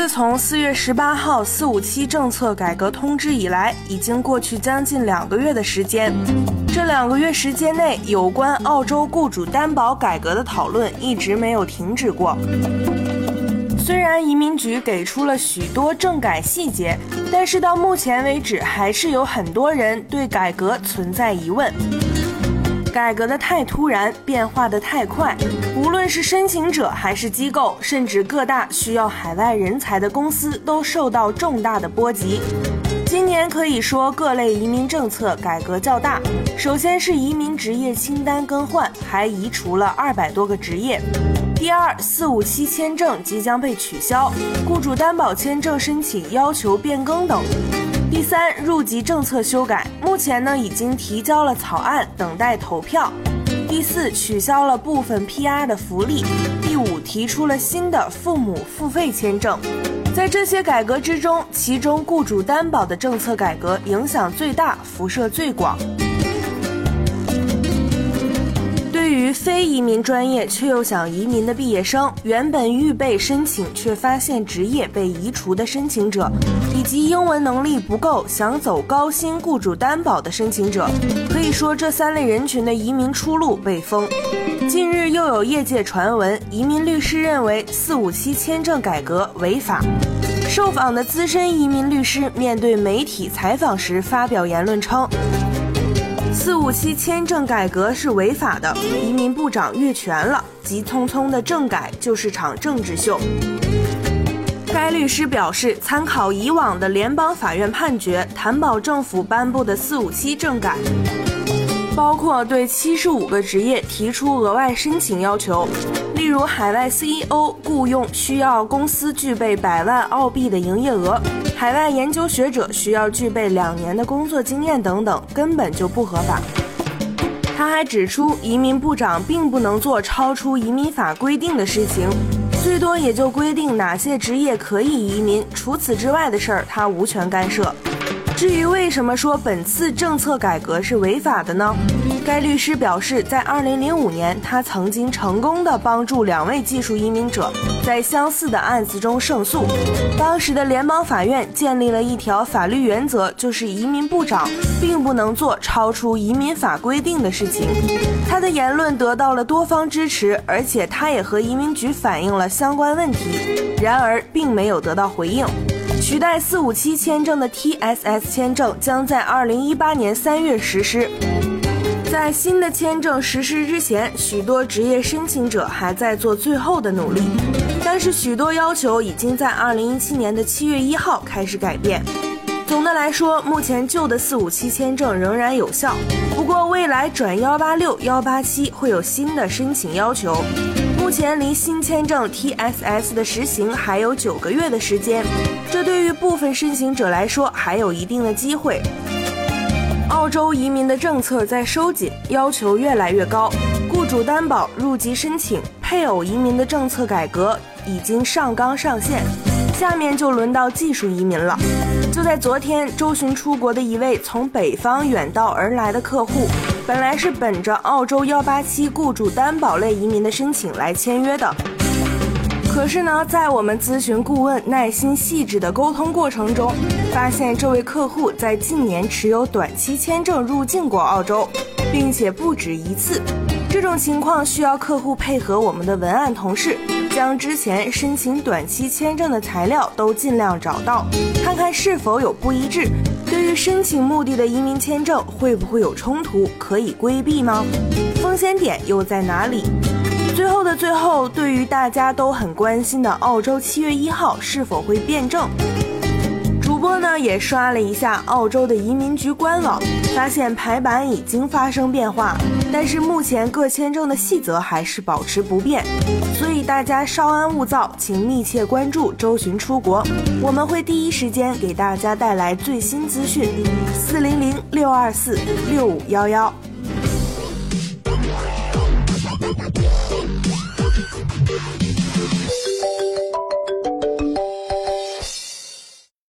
自从四月十八号“四五七”政策改革通知以来，已经过去将近两个月的时间。这两个月时间内，有关澳洲雇主担保改革的讨论一直没有停止过。虽然移民局给出了许多政改细节，但是到目前为止，还是有很多人对改革存在疑问。改革的太突然，变化的太快，无论是申请者还是机构，甚至各大需要海外人才的公司，都受到重大的波及。今年可以说各类移民政策改革较大。首先是移民职业清单更换，还移除了二百多个职业。第二，四五七签证即将被取消，雇主担保签证申请要求变更等。第三，入籍政策修改，目前呢已经提交了草案，等待投票。第四，取消了部分 PR 的福利。第五，提出了新的父母付费签证。在这些改革之中，其中雇主担保的政策改革影响最大，辐射最广。非移民专业却又想移民的毕业生，原本预备申请却发现职业被移除的申请者，以及英文能力不够想走高薪雇主担保的申请者，可以说这三类人群的移民出路被封。近日又有业界传闻，移民律师认为四五七签证改革违法。受访的资深移民律师面对媒体采访时发表言论称。四五七签证改革是违法的，移民部长越权了，急匆匆的政改就是场政治秀。该律师表示，参考以往的联邦法院判决，担保政府颁布的四五七政改，包括对七十五个职业提出额外申请要求，例如海外 CEO 雇佣需要公司具备百万澳币的营业额。海外研究学者需要具备两年的工作经验等等，根本就不合法。他还指出，移民部长并不能做超出移民法规定的事情，最多也就规定哪些职业可以移民，除此之外的事儿他无权干涉。至于为什么说本次政策改革是违法的呢？该律师表示，在2005年，他曾经成功的帮助两位技术移民者在相似的案子中胜诉。当时的联邦法院建立了一条法律原则，就是移民部长并不能做超出移民法规定的事情。他的言论得到了多方支持，而且他也和移民局反映了相关问题，然而并没有得到回应。取代四五七签证的 TSS 签证将在二零一八年三月实施。在新的签证实施之前，许多职业申请者还在做最后的努力，但是许多要求已经在二零一七年的七月一号开始改变。总的来说，目前旧的四五七签证仍然有效，不过未来转幺八六、幺八七会有新的申请要求。目前离新签证 TSS 的实行还有九个月的时间，这对于部分申请者来说还有一定的机会。澳洲移民的政策在收紧，要求越来越高，雇主担保、入籍申请、配偶移民的政策改革已经上纲上线，下面就轮到技术移民了。就在昨天，周巡出国的一位从北方远道而来的客户。本来是本着澳洲幺八七雇主担保类移民的申请来签约的，可是呢，在我们咨询顾问耐心细致的沟通过程中，发现这位客户在近年持有短期签证入境过澳洲，并且不止一次。这种情况需要客户配合我们的文案同事，将之前申请短期签证的材料都尽量找到，看看是否有不一致。对于申请目的的移民签证会不会有冲突？可以规避吗？风险点又在哪里？最后的最后，对于大家都很关心的澳洲七月一号是否会变证？主播呢也刷了一下澳洲的移民局官网，发现排版已经发生变化，但是目前各签证的细则还是保持不变，所以大家稍安勿躁，请密切关注周巡出国，我们会第一时间给大家带来最新资讯。四零零六二四六五幺幺。Thank you.